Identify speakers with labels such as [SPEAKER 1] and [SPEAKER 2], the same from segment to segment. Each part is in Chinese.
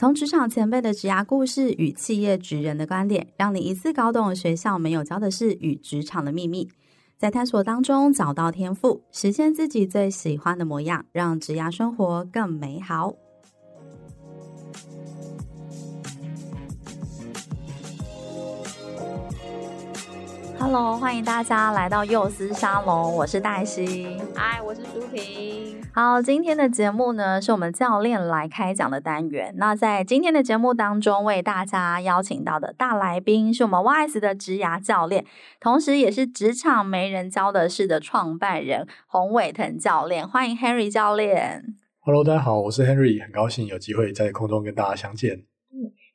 [SPEAKER 1] 从职场前辈的职涯故事与企业职人的观点，让你一次搞懂学校没有教的事与职场的秘密。在探索当中找到天赋，实现自己最喜欢的模样，让职涯生活更美好。Hello，欢迎大家来到幼师沙龙，我是黛西，
[SPEAKER 2] 嗨，我是舒婷。
[SPEAKER 1] 好，今天的节目呢，是我们教练来开讲的单元。那在今天的节目当中，为大家邀请到的大来宾是我们 WISE 的职涯教练，同时也是职场没人教的事的创办人洪伟腾教练。欢迎 Henry 教练。
[SPEAKER 3] Hello，大家好，我是 Henry，很高兴有机会在空中跟大家相见。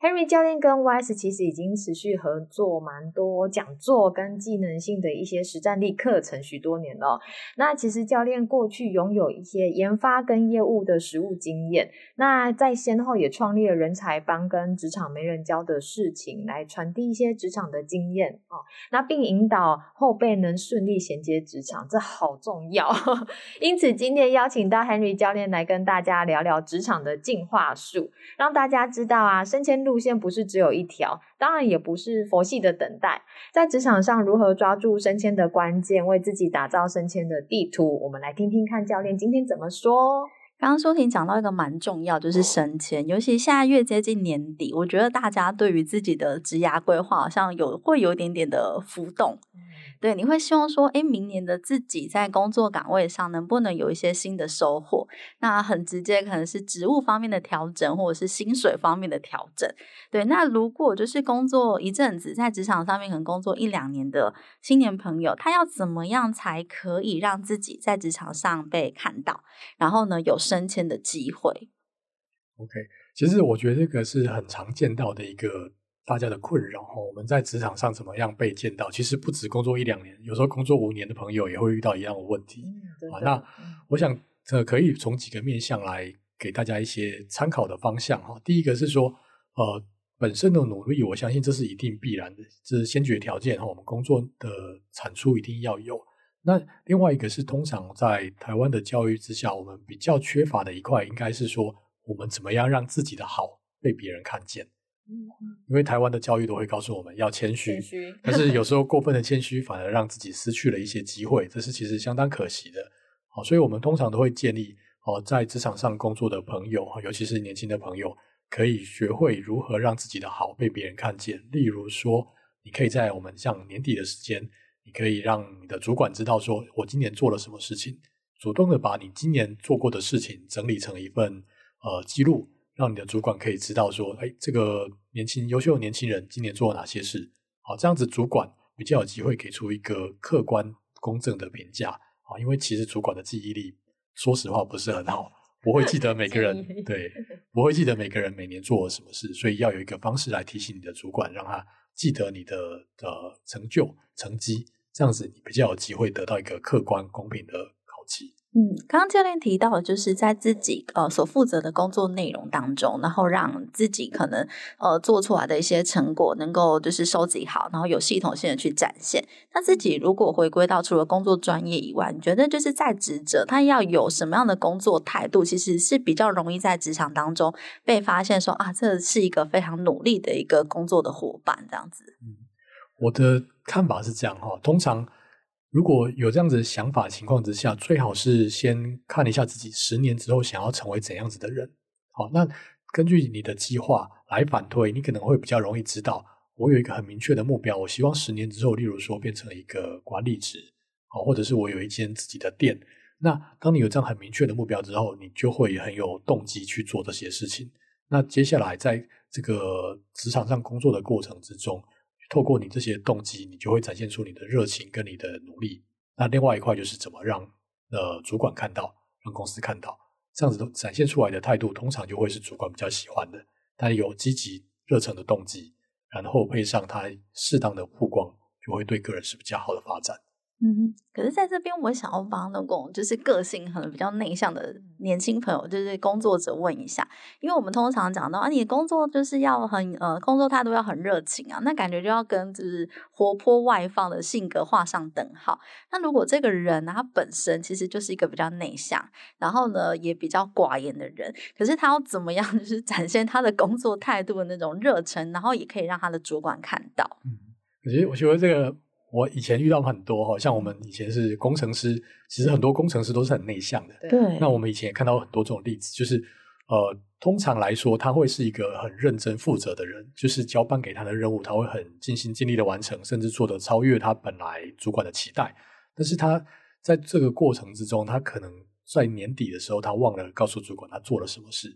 [SPEAKER 2] Henry 教练跟 YS 其实已经持续合作蛮多讲座跟技能性的一些实战力课程许多年了。那其实教练过去拥有一些研发跟业务的实务经验，那在先后也创立了人才帮跟职场没人教的事情，来传递一些职场的经验哦。那并引导后辈能顺利衔接职场，这好重要。因此今天邀请到 Henry 教练来跟大家聊聊职场的进化术，让大家知道啊，升迁路。路线不是只有一条，当然也不是佛系的等待。在职场上，如何抓住升迁的关键，为自己打造升迁的地图？我们来听听看教练今天怎么说。
[SPEAKER 1] 刚刚舒婷讲到一个蛮重要，就是升迁，尤其现在越接近年底，我觉得大家对于自己的职涯规划好像有会有一点点的浮动。对，你会希望说，诶，明年的自己在工作岗位上能不能有一些新的收获？那很直接，可能是职务方面的调整，或者是薪水方面的调整。对，那如果就是工作一阵子，在职场上面可能工作一两年的青年朋友，他要怎么样才可以让自己在职场上被看到，然后呢，有升迁的机会
[SPEAKER 3] ？OK，其实我觉得这个是很常见到的一个。大家的困扰哈，我们在职场上怎么样被见到？其实不止工作一两年，有时候工作五年的朋友也会遇到一样的问题。
[SPEAKER 2] 嗯、
[SPEAKER 3] 啊，那我想这可以从几个面向来给大家一些参考的方向哈。第一个是说，呃，本身的努力，我相信这是一定必然的，这是先决条件哈。我们工作的产出一定要有。那另外一个是，通常在台湾的教育之下，我们比较缺乏的一块，应该是说，我们怎么样让自己的好被别人看见。嗯，因为台湾的教育都会告诉我们要谦虚，谦虚，但是有时候过分的谦虚反而让自己失去了一些机会，这是其实相当可惜的。好，所以我们通常都会建议，哦，在职场上工作的朋友，尤其是年轻的朋友，可以学会如何让自己的好被别人看见。例如说，你可以在我们像年底的时间，你可以让你的主管知道说，我今年做了什么事情，主动的把你今年做过的事情整理成一份呃记录。让你的主管可以知道说，哎，这个年轻优秀的年轻人今年做了哪些事？好，这样子主管比较有机会给出一个客观公正的评价啊。因为其实主管的记忆力，说实话不是很好，不会记得每个人 对，不会记得每个人每年做了什么事，所以要有一个方式来提醒你的主管，让他记得你的的成就成绩，这样子你比较有机会得到一个客观公平的考绩。
[SPEAKER 1] 嗯，刚刚教练提到，就是在自己呃所负责的工作内容当中，然后让自己可能呃做出来的一些成果能够就是收集好，然后有系统性的去展现。那自己如果回归到除了工作专业以外，你觉得就是在职者他要有什么样的工作态度，其实是比较容易在职场当中被发现说啊，这是一个非常努力的一个工作的伙伴这样子。
[SPEAKER 3] 嗯，我的看法是这样哈，通常。如果有这样子想法情况之下，最好是先看一下自己十年之后想要成为怎样子的人。好，那根据你的计划来反推，你可能会比较容易知道，我有一个很明确的目标，我希望十年之后，例如说变成一个管理职，好，或者是我有一间自己的店。那当你有这样很明确的目标之后，你就会很有动机去做这些事情。那接下来在这个职场上工作的过程之中，透过你这些动机，你就会展现出你的热情跟你的努力。那另外一块就是怎么让呃主管看到，让公司看到，这样子都展现出来的态度，通常就会是主管比较喜欢的。但有积极热诚的动机，然后配上他适当的曝光，就会对个人是比较好的发展。
[SPEAKER 1] 嗯，可是在这边，我想要帮那种就是个性可能比较内向的年轻朋友，就是工作者问一下，因为我们通常讲到啊，你的工作就是要很呃，工作态度要很热情啊，那感觉就要跟就是活泼外放的性格画上等号。那如果这个人呢，他本身其实就是一个比较内向，然后呢也比较寡言的人，可是他要怎么样 就是展现他的工作态度的那种热忱，然后也可以让他的主管看到。
[SPEAKER 3] 嗯，我觉得我觉得这个。我以前遇到很多哈，像我们以前是工程师，其实很多工程师都是很内向的。
[SPEAKER 1] 对。那
[SPEAKER 3] 我们以前也看到很多这种例子，就是呃，通常来说，他会是一个很认真负责的人，就是交办给他的任务，他会很尽心尽力的完成，甚至做得超越他本来主管的期待。但是他在这个过程之中，他可能在年底的时候，他忘了告诉主管他做了什么事，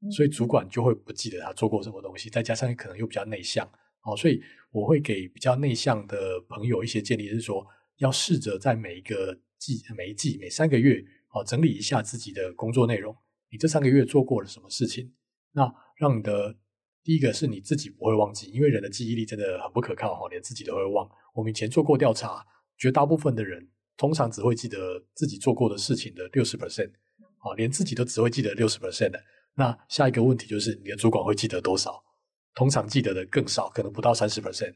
[SPEAKER 3] 嗯，所以主管就会不记得他做过什么东西，再加上可能又比较内向。哦，所以我会给比较内向的朋友一些建议，是说要试着在每一个季、每一季、每三个月，哦，整理一下自己的工作内容。你这三个月做过了什么事情？那让你的第一个是你自己不会忘记，因为人的记忆力真的很不可靠，哈，连自己都会忘。我们以前做过调查，绝大部分的人通常只会记得自己做过的事情的六十 percent，哦，连自己都只会记得六十 percent 的。那下一个问题就是你的主管会记得多少？通常记得的更少，可能不到三十 percent。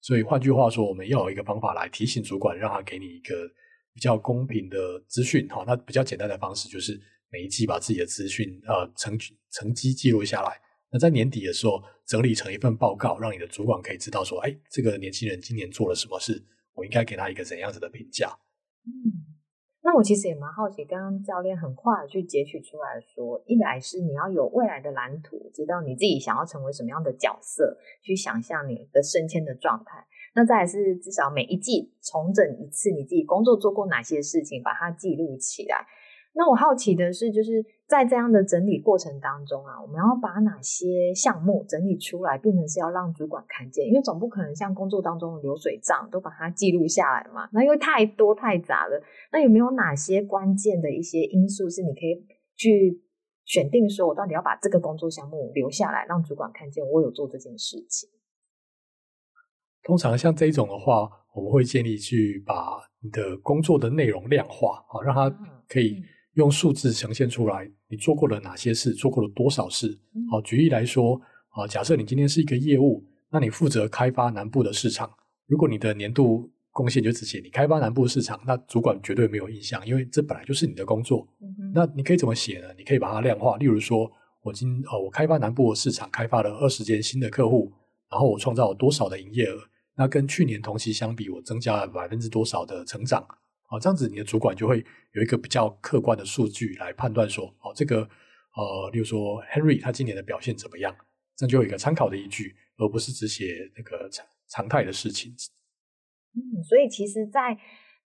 [SPEAKER 3] 所以换句话说，我们要有一个方法来提醒主管，让他给你一个比较公平的资讯。好，那比较简单的方式就是每一季把自己的资讯呃成成绩记录下来。那在年底的时候整理成一份报告，让你的主管可以知道说，哎，这个年轻人今年做了什么事，我应该给他一个怎样子的评
[SPEAKER 2] 价。那我其实也蛮好奇，刚刚教练很快的去截取出来说，一来是你要有未来的蓝图，知道你自己想要成为什么样的角色，去想象你的升迁的状态。那再来是至少每一季重整一次你自己工作做过哪些事情，把它记录起来。那我好奇的是，就是在这样的整理过程当中啊，我们要把哪些项目整理出来，变成是要让主管看见？因为总不可能像工作当中的流水账都把它记录下来嘛。那因为太多太杂了，那有没有哪些关键的一些因素是你可以去选定，说我到底要把这个工作项目留下来，让主管看见我有做这件事情？
[SPEAKER 3] 通常像这种的话，我们会建议去把你的工作的内容量化，好，让它可以。用数字呈现出来，你做过了哪些事，做过了多少事？好，举例来说，啊，假设你今天是一个业务，那你负责开发南部的市场。如果你的年度贡献就只写你开发南部市场，那主管绝对没有印象，因为这本来就是你的工作。嗯、那你可以怎么写呢？你可以把它量化，例如说，我今哦，我开发南部的市场，开发了二十间新的客户，然后我创造了多少的营业额？那跟去年同期相比，我增加了百分之多少的成长？好，这样子你的主管就会有一个比较客观的数据来判断说，哦，这个呃，例如说 Henry 他今年的表现怎么样，这样就有一个参考的依据，而不是只写那个常常态的事情。
[SPEAKER 2] 嗯，所以其实，在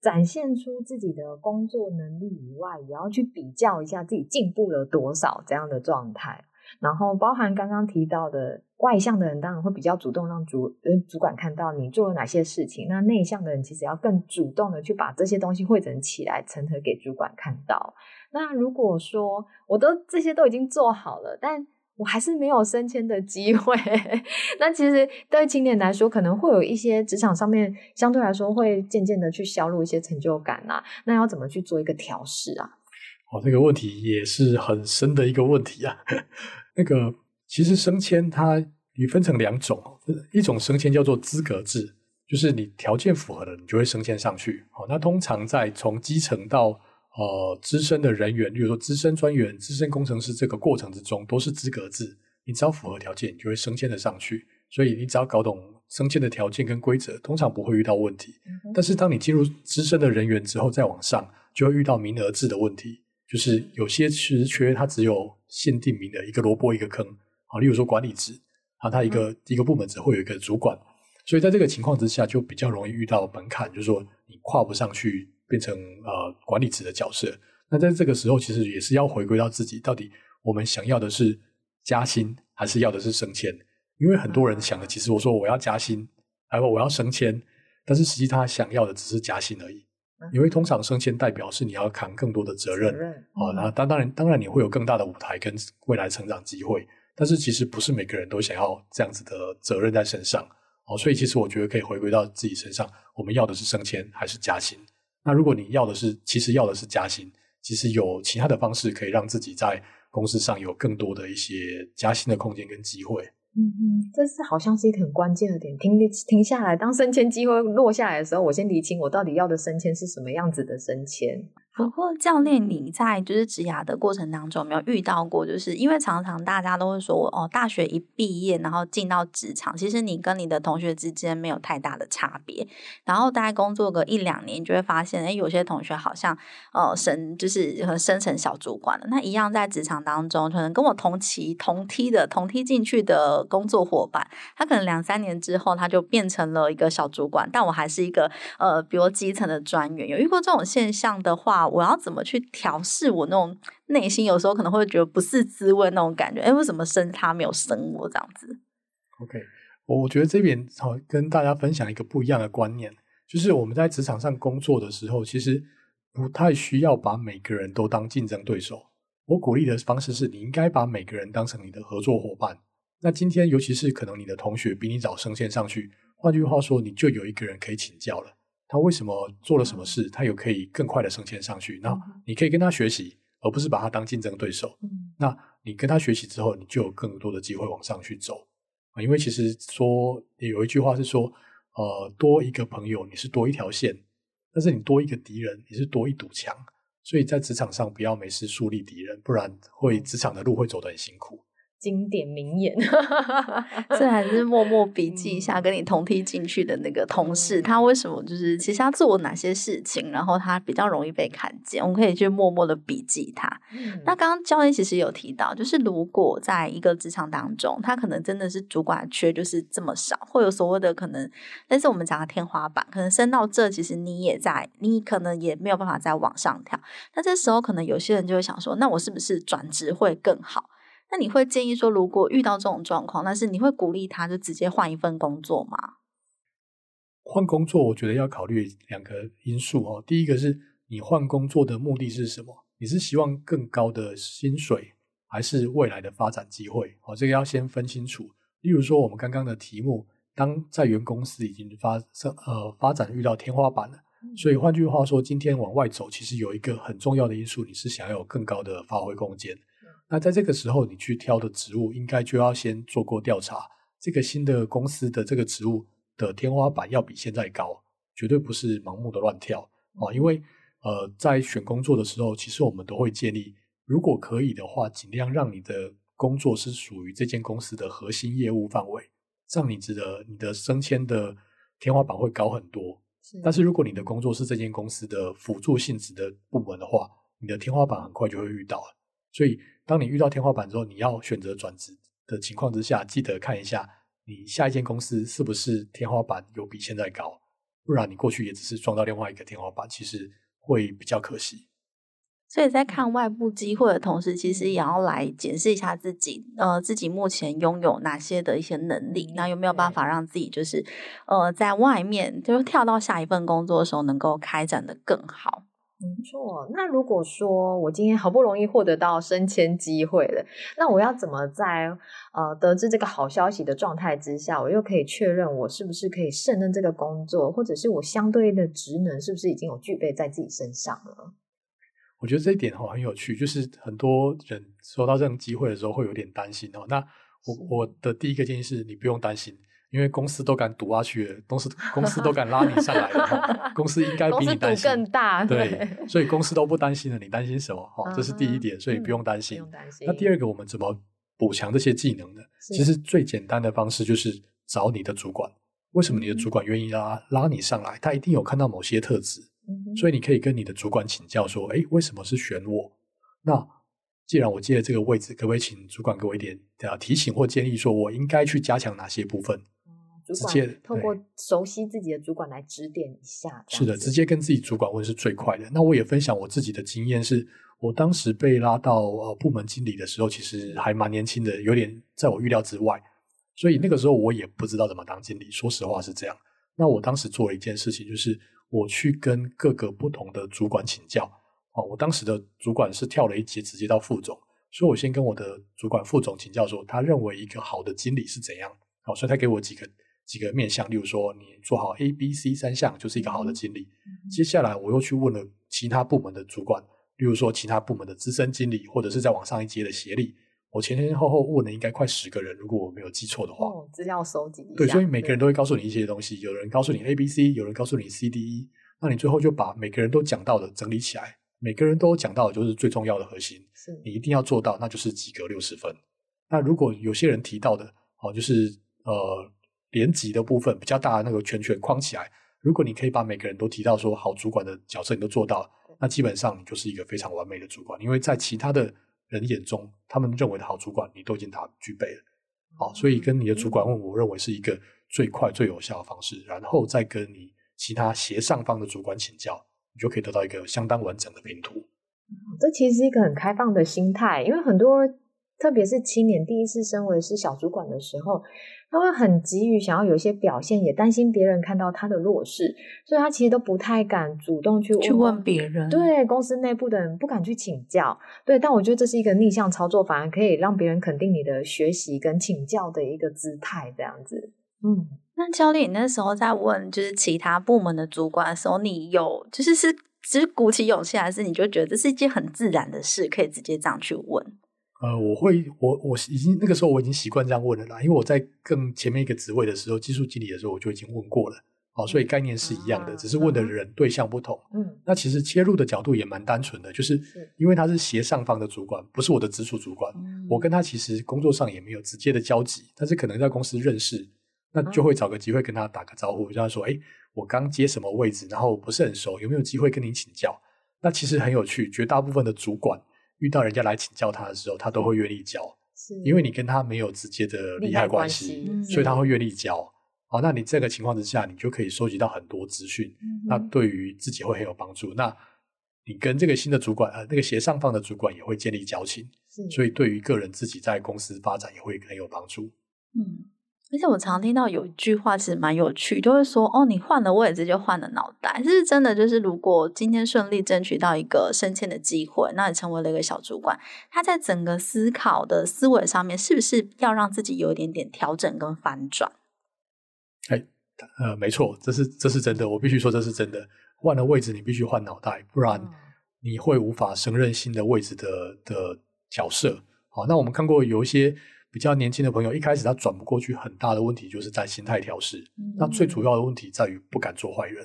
[SPEAKER 2] 展现出自己的工作能力以外，也要去比较一下自己进步了多少这样的状态。然后包含刚刚提到的外向的人，当然会比较主动让主呃主管看到你做了哪些事情。那内向的人其实要更主动的去把这些东西汇整起来，呈现给主管看到。那如果说我都这些都已经做好了，但我还是没有升迁的机会，那其实对青年来说，可能会有一些职场上面相对来说会渐渐的去削弱一些成就感啊。那要怎么去做一个调试啊？
[SPEAKER 3] 哦，这个问题也是很深的一个问题啊。那个其实升迁它你分成两种，一种升迁叫做资格制，就是你条件符合了，你就会升迁上去。好，那通常在从基层到呃资深的人员，比如说资深专员、资深工程师这个过程之中，都是资格制，你只要符合条件，你就会升迁的上去。所以你只要搞懂升迁的条件跟规则，通常不会遇到问题。但是当你进入资深的人员之后，再往上，就会遇到名额制的问题。就是有些职缺它只有限定名的，一个萝卜一个坑。啊，例如说管理职，啊，它一个、嗯、一个部门只会有一个主管，所以在这个情况之下，就比较容易遇到门槛，就是说你跨不上去变成呃管理职的角色。那在这个时候，其实也是要回归到自己，到底我们想要的是加薪，还是要的是升迁？因为很多人想的，其实我说我要加薪，还有我要升迁，但是实际他想要的只是加薪而已。因为通常升迁代表是你要扛更多的责任，啊，那当当然当然你会有更大的舞台跟未来成长机会，但是其实不是每个人都想要这样子的责任在身上，哦，所以其实我觉得可以回归到自己身上，我们要的是升迁还是加薪？那如果你要的是，其实要的是加薪，其实有其他的方式可以让自己在公司上有更多的一些加薪的空间跟机会。
[SPEAKER 2] 嗯嗯，这是好像是一个很关键的点。停停下来，当升迁机会落下来的时候，我先理清我到底要的升迁是什么样子的升迁。
[SPEAKER 1] 不过，教练，你在就是职涯的过程当中，有没有遇到过？就是因为常常大家都会说，哦，大学一毕业，然后进到职场，其实你跟你的同学之间没有太大的差别。然后大概工作个一两年，你就会发现，哎，有些同学好像呃升就是升成小主管了。那一样在职场当中，可能跟我同期同梯的同梯进去的工作伙伴，他可能两三年之后，他就变成了一个小主管，但我还是一个呃，比如基层的专员。有遇过这种现象的话，我要怎么去调试我那种内心？有时候可能会觉得不是滋味那种感觉。哎，为什么生他没有生我这样子
[SPEAKER 3] ？OK，我觉得这边好跟大家分享一个不一样的观念，就是我们在职场上工作的时候，其实不太需要把每个人都当竞争对手。我鼓励的方式是你应该把每个人当成你的合作伙伴。那今天，尤其是可能你的同学比你早升迁上去，换句话说，你就有一个人可以请教了。他为什么做了什么事？他有可以更快的升迁上去。那你可以跟他学习，而不是把他当竞争对手。那你跟他学习之后，你就有更多的机会往上去走啊。因为其实说有一句话是说，呃，多一个朋友你是多一条线，但是你多一个敌人你是多一堵墙。所以在职场上不要没事树立敌人，不然会职场的路会走得很辛苦。
[SPEAKER 2] 经典名言，
[SPEAKER 1] 这还是默默笔记一下，跟你同梯进去的那个同事，他为什么就是其实他做哪些事情，然后他比较容易被看见，我们可以去默默的笔记他。嗯、那刚刚教练其实有提到，就是如果在一个职场当中，他可能真的是主管缺就是这么少，会有所谓的可能，但是我们讲的天花板，可能升到这，其实你也在，你可能也没有办法再往上跳。那这时候可能有些人就会想说，那我是不是转职会更好？那你会建议说，如果遇到这种状况，但是你会鼓励他就直接换一份工作吗？
[SPEAKER 3] 换工作，我觉得要考虑两个因素哦。第一个是你换工作的目的是什么？你是希望更高的薪水，还是未来的发展机会？哦，这个要先分清楚。例如说，我们刚刚的题目，当在原公司已经发生呃发展遇到天花板了，所以换句话说，今天往外走，其实有一个很重要的因素，你是想要有更高的发挥空间。那在这个时候，你去挑的职务，应该就要先做过调查。这个新的公司的这个职务的天花板要比现在高，绝对不是盲目的乱跳啊！因为呃，在选工作的时候，其实我们都会建议，如果可以的话，尽量让你的工作是属于这间公司的核心业务范围，这样你值得你的升迁的天花板会高很多。是但是如果你的工作是这间公司的辅助性质的部门的话，你的天花板很快就会遇到了。所以，当你遇到天花板之后，你要选择转职的情况之下，记得看一下你下一间公司是不是天花板有比现在高，不然你过去也只是撞到另外一个天花板，其实会比较可惜。
[SPEAKER 1] 所以在看外部机会的同时，其实也要来检视一下自己，呃，自己目前拥有哪些的一些能力，那有没有办法让自己就是，呃，在外面就是跳到下一份工作的时候，能够开展的更好。
[SPEAKER 2] 没错，那如果说我今天好不容易获得到升迁机会了，那我要怎么在呃得知这个好消息的状态之下，我又可以确认我是不是可以胜任这个工作，或者是我相对的职能是不是已经有具备在自己身上了？
[SPEAKER 3] 我觉得这一点哦很有趣，就是很多人收到这种机会的时候会有点担心哦。那我我的第一个建议是你不用担心。因为公司都敢赌下去了，公司公司都敢拉你上来了，公司应该比你担心
[SPEAKER 2] 更大，
[SPEAKER 3] 对，对，所以公司都不担心了，你担心什么？哈，这是第一点，所以不用担心。嗯、不用担心。那第二个，我们怎么补强这些技能呢？其实最简单的方式就是找你的主管。为什么你的主管愿意拉拉你上来？他一定有看到某些特质，嗯、哼所以你可以跟你的主管请教说：“哎，为什么是选我？”那既然我接了这个位置，可不可以请主管给我一点提醒或建议，说我应该去加强哪些部分？
[SPEAKER 2] 主管透过熟悉自己的主管来指点一下，
[SPEAKER 3] 是的，直接跟自己主管问是最快的。那我也分享我自己的经验是，是我当时被拉到呃部门经理的时候，其实还蛮年轻的，有点在我预料之外。所以那个时候我也不知道怎么当经理，说实话是这样。那我当时做了一件事情，就是我去跟各个不同的主管请教。哦，我当时的主管是跳了一级，直接到副总，所以我先跟我的主管副总请教说，他认为一个好的经理是怎样。好，所以他给我几个。几个面向，例如说你做好 A、B、C 三项就是一个好的经理。嗯、接下来我又去问了其他部门的主管，例如说其他部门的资深经理，或者是在往上一阶的协理。我前前后后问了应该快十个人，如果我没有记错的话。
[SPEAKER 2] 哦，资料收集。
[SPEAKER 3] 对，所以每个人都会告诉你一些东西，有人告诉你 A、B、C，有人告诉你 C、D、E，那你最后就把每个人都讲到的整理起来，每个人都讲到的就是最重要的核心，是你一定要做到，那就是及格六十分。那如果有些人提到的，哦，就是呃。连级的部分比较大的那个圈圈框起来，如果你可以把每个人都提到说好主管的角色你都做到，那基本上你就是一个非常完美的主管，因为在其他的人眼中，他们认为的好主管你都已经达具备了。好，所以跟你的主管问，我认为是一个最快最有效的方式，然后再跟你其他斜上方的主管请教，你就可以得到一个相当完整的拼图。
[SPEAKER 2] 这其实是一个很开放的心态，因为很多。特别是青年第一次升为是小主管的时候，他会很急于想要有一些表现，也担心别人看到他的弱势，所以他其实都不太敢主动去问
[SPEAKER 1] 去问别人。
[SPEAKER 2] 对，公司内部的人不敢去请教。对，但我觉得这是一个逆向操作，反而可以让别人肯定你的学习跟请教的一个姿态，这样子。嗯，
[SPEAKER 1] 那教练，你那时候在问就是其他部门的主管的时候，你有就是是只是鼓起勇气，还是你就觉得这是一件很自然的事，可以直接这样去问？
[SPEAKER 3] 呃，我会，我我已经那个时候我已经习惯这样问了啦，因为我在更前面一个职位的时候，技术经理的时候，我就已经问过了，好，所以概念是一样的，啊、只是问的人对象不同。嗯，那其实切入的角度也蛮单纯的，就是因为他是斜上方的主管，不是我的直属主管，嗯、我跟他其实工作上也没有直接的交集，但是可能在公司认识，那就会找个机会跟他打个招呼，就他说，哎，我刚接什么位置，然后不是很熟，有没有机会跟您请教？那其实很有趣，绝大部分的主管。遇到人家来请教他的时候，他都会愿意教，是因为你跟他没有直接的利害关系，关所以他会愿意教。好，那你这个情况之下，你就可以收集到很多资讯，嗯、那对于自己会很有帮助。那你跟这个新的主管，呃，那个斜上方的主管也会建立交情，所以对于个人自己在公司发展也会很有帮助。嗯。
[SPEAKER 1] 而且我常听到有一句话其实蛮有趣，就会说：“哦，你换了位置就换了脑袋。”这是真的，就是如果今天顺利争取到一个升迁的机会，那你成为了一个小主管，他在整个思考的思维上面，是不是要让自己有一点点调整跟反转？
[SPEAKER 3] 哎，呃，没错，这是这是真的，我必须说这是真的。换了位置，你必须换脑袋，不然你会无法胜任新的位置的的角色。好，那我们看过有一些。比较年轻的朋友，一开始他转不过去，很大的问题就是在心态调试。嗯、那最主要的问题在于不敢做坏人。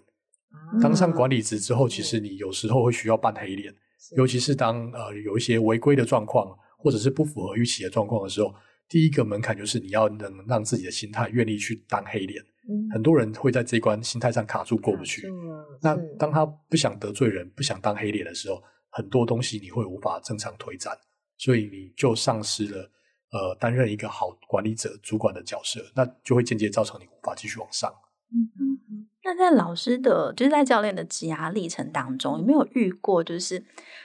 [SPEAKER 3] 嗯、当上管理职之后，其实你有时候会需要扮黑脸，尤其是当呃有一些违规的状况，或者是不符合预期的状况的时候，第一个门槛就是你要能让自己的心态愿意去当黑脸。嗯、很多人会在这一关心态上卡住过不去。那当他不想得罪人，不想当黑脸的时候，很多东西你会无法正常推展，所以你就丧失了。呃，担任一个好管理者、主管的角色，那就会间接造成你无法继续往上。
[SPEAKER 1] 嗯嗯。那在老师的，就是在教练的职涯历程当中，有没有遇过，就是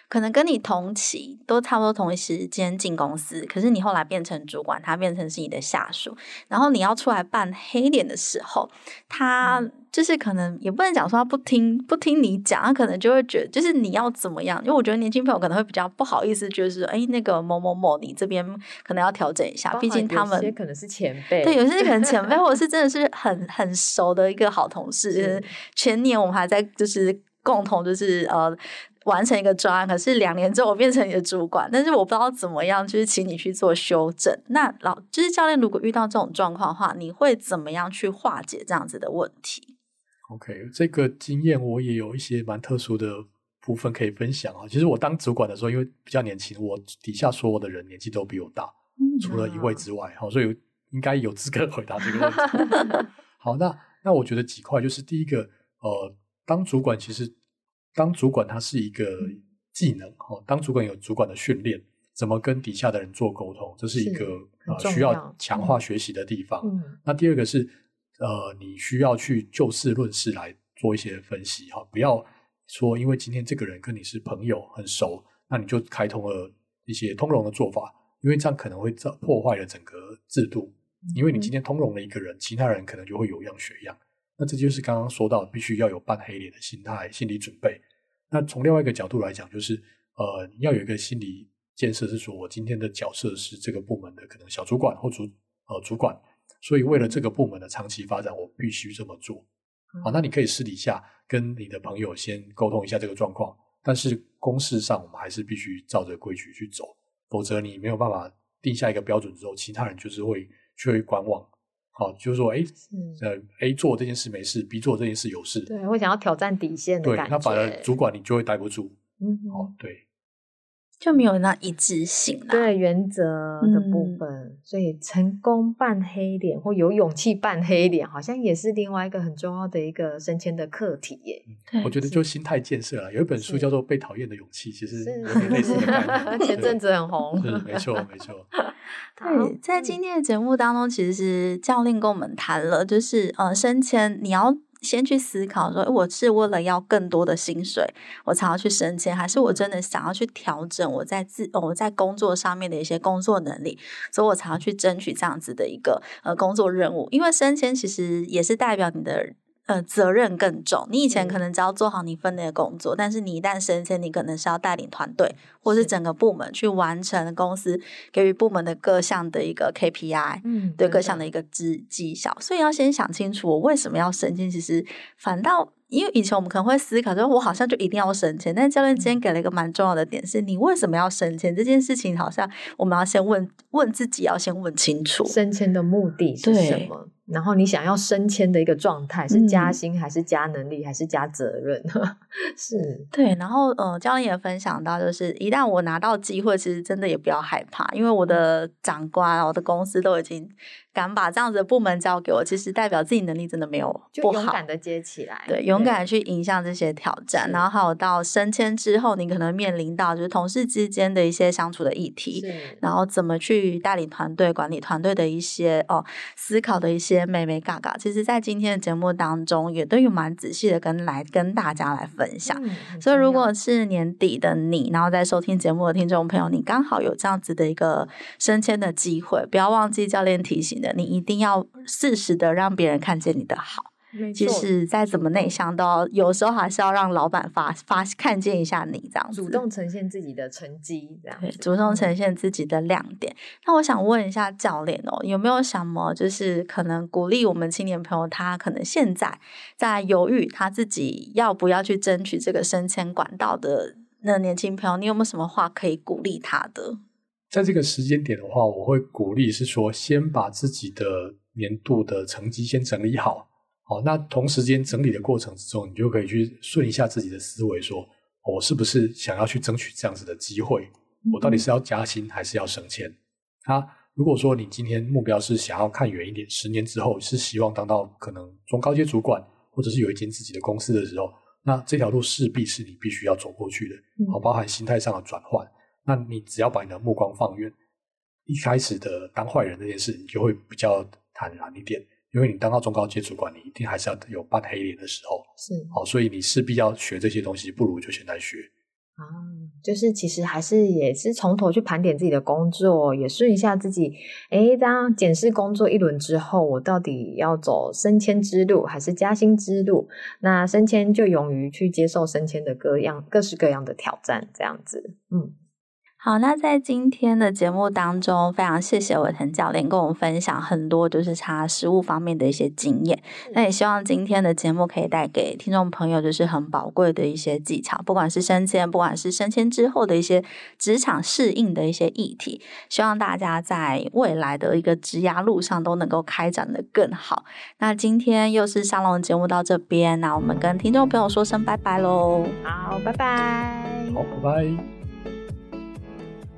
[SPEAKER 1] 可能跟你同期，都差不多同一时间进公司，可是你后来变成主管，他变成是你的下属，然后你要出来扮黑脸的时候，他。嗯就是可能也不能讲说他不听不听你讲，他可能就会觉得就是你要怎么样，因为我觉得年轻朋友可能会比较不好意思，就是哎那个某某某，你这边可能要调整一下，毕竟他们
[SPEAKER 2] 有些可能是前辈，
[SPEAKER 1] 对，有些可能前辈 或者是真的是很很熟的一个好同事，是前年我们还在就是共同就是呃。完成一个专案，可是两年之后我变成你的主管，但是我不知道怎么样，就是请你去做修正。那老就是教练，如果遇到这种状况的话，你会怎么样去化解这样子的问题
[SPEAKER 3] ？OK，这个经验我也有一些蛮特殊的部分可以分享啊。其实我当主管的时候，因为比较年轻，我底下所有的人年纪都比我大，嗯、除了一位之外，好，所以应该有资格回答这个问题。好，那那我觉得几块就是第一个，呃，当主管其实当主管它是一个技能，哈，当主管有主管的训练，怎么跟底下的人做沟通，这是一个呃需要强化学习的地方。嗯、那第二个是。呃，你需要去就事论事来做一些分析哈，不要说因为今天这个人跟你是朋友很熟，那你就开通了一些通融的做法，因为这样可能会造破坏了整个制度。因为你今天通融了一个人，其他人可能就会有样学样。那这就是刚刚说到，必须要有扮黑脸的心态、心理准备。那从另外一个角度来讲，就是呃，要有一个心理建设，是说我今天的角色是这个部门的可能小主管或主呃主管。所以为了这个部门的长期发展，我必须这么做。好，那你可以私底下跟你的朋友先沟通一下这个状况，但是公事上我们还是必须照着规矩去走，否则你没有办法定下一个标准之后，其他人就是会去会观望。好，就是说，哎，呃，A 做这件事没事，B 做这件事有事，
[SPEAKER 2] 对，会想要挑战底线的感觉。
[SPEAKER 3] 对，那反而主管你就会待不住。
[SPEAKER 2] 嗯，
[SPEAKER 3] 好，对。
[SPEAKER 1] 就没有那一致性了，
[SPEAKER 2] 对原则的部分，嗯，所以成功扮黑脸或有勇气扮黑脸，好像也是另外一个很重要的一个升迁的课题耶。
[SPEAKER 3] 我觉得就心态建设了，有一本书叫做《被讨厌的勇气》，其实有点类似的概念。
[SPEAKER 2] 前阵子很红，
[SPEAKER 3] 是没错没错。
[SPEAKER 1] 对，在今天的节目当中，其实是教练跟我们谈了，就是呃，升迁你要。先去思考说，我是为了要更多的薪水，我才要去升迁，还是我真的想要去调整我在自我在工作上面的一些工作能力，所以我才要去争取这样子的一个呃工作任务。因为升迁其实也是代表你的。呃，责任更重。你以前可能只要做好你分内的工作，但是你一旦升迁，你可能是要带领团队或是整个部门去完成公司给予部门的各项的一个 KPI，嗯，对各项的一个绩绩效。所以要先想清楚，我为什么要升迁。其实反倒。因为以前我们可能会思考说，我好像就一定要升迁。但教练今天给了一个蛮重要的点，是你为什么要升迁这件事情，好像我们要先问问自己，要先问清楚
[SPEAKER 2] 升迁的目的是什么，然后你想要升迁的一个状态是加薪还是加能力还是加责任？嗯、是
[SPEAKER 1] 对。然后呃，教练也分享到，就是一旦我拿到机会，其实真的也不要害怕，因为我的长官、我的公司都已经。敢把这样子的部门交给我，其实代表自己能力真的没有不好。
[SPEAKER 2] 就勇敢的接起来，
[SPEAKER 1] 对，勇敢的去迎向这些挑战。然后还有到升迁之后，你可能面临到就是同事之间的一些相处的议题，然后怎么去带领团队、管理团队的一些哦思考的一些眉眉角角。其实，在今天的节目当中，也都有蛮仔细的跟来跟大家来分享。嗯、所以，如果是年底的你，然后在收听节目的听众朋友，你刚好有这样子的一个升迁的机会，不要忘记教练提醒的。你一定要适时的让别人看见你的好，其实再怎么内向，都要有时候还是要让老板发发看见一下你这样子，
[SPEAKER 2] 主动呈现自己的成绩，这样
[SPEAKER 1] 对，主动呈现自己的亮点。那我想问一下教练哦，有没有什么就是可能鼓励我们青年朋友，他可能现在在犹豫他自己要不要去争取这个升迁管道的那年轻朋友，你有没有什么话可以鼓励他的？
[SPEAKER 3] 在这个时间点的话，我会鼓励是说，先把自己的年度的成绩先整理好。好，那同时间整理的过程之中，你就可以去顺一下自己的思维，说我是不是想要去争取这样子的机会？我到底是要加薪还是要升迁？啊，如果说你今天目标是想要看远一点，十年之后是希望当到可能中高阶主管，或者是有一间自己的公司的时候，那这条路势必是你必须要走过去的。好，包含心态上的转换。那你只要把你的目光放远，一开始的当坏人这件事，你就会比较坦然一点，因为你当到中高阶主管，你一定还是要有扮黑脸的时候。
[SPEAKER 2] 是，
[SPEAKER 3] 好，所以你势必要学这些东西，不如就现在学。
[SPEAKER 2] 啊，就是其实还是也是从头去盘点自己的工作，也顺一下自己。诶，当检视工作一轮之后，我到底要走升迁之路还是加薪之路？那升迁就勇于去接受升迁的各样各式各样的挑战，这样子，嗯。
[SPEAKER 1] 好，那在今天的节目当中，非常谢谢伟腾教练跟我们分享很多就是他食物方面的一些经验。那也希望今天的节目可以带给听众朋友就是很宝贵的一些技巧，不管是升迁，不管是升迁之后的一些职场适应的一些议题。希望大家在未来的一个职涯路上都能够开展的更好。那今天又是沙龙节目到这边，那我们跟听众朋友说声拜拜喽。
[SPEAKER 2] 好，拜拜。
[SPEAKER 3] 好，拜拜。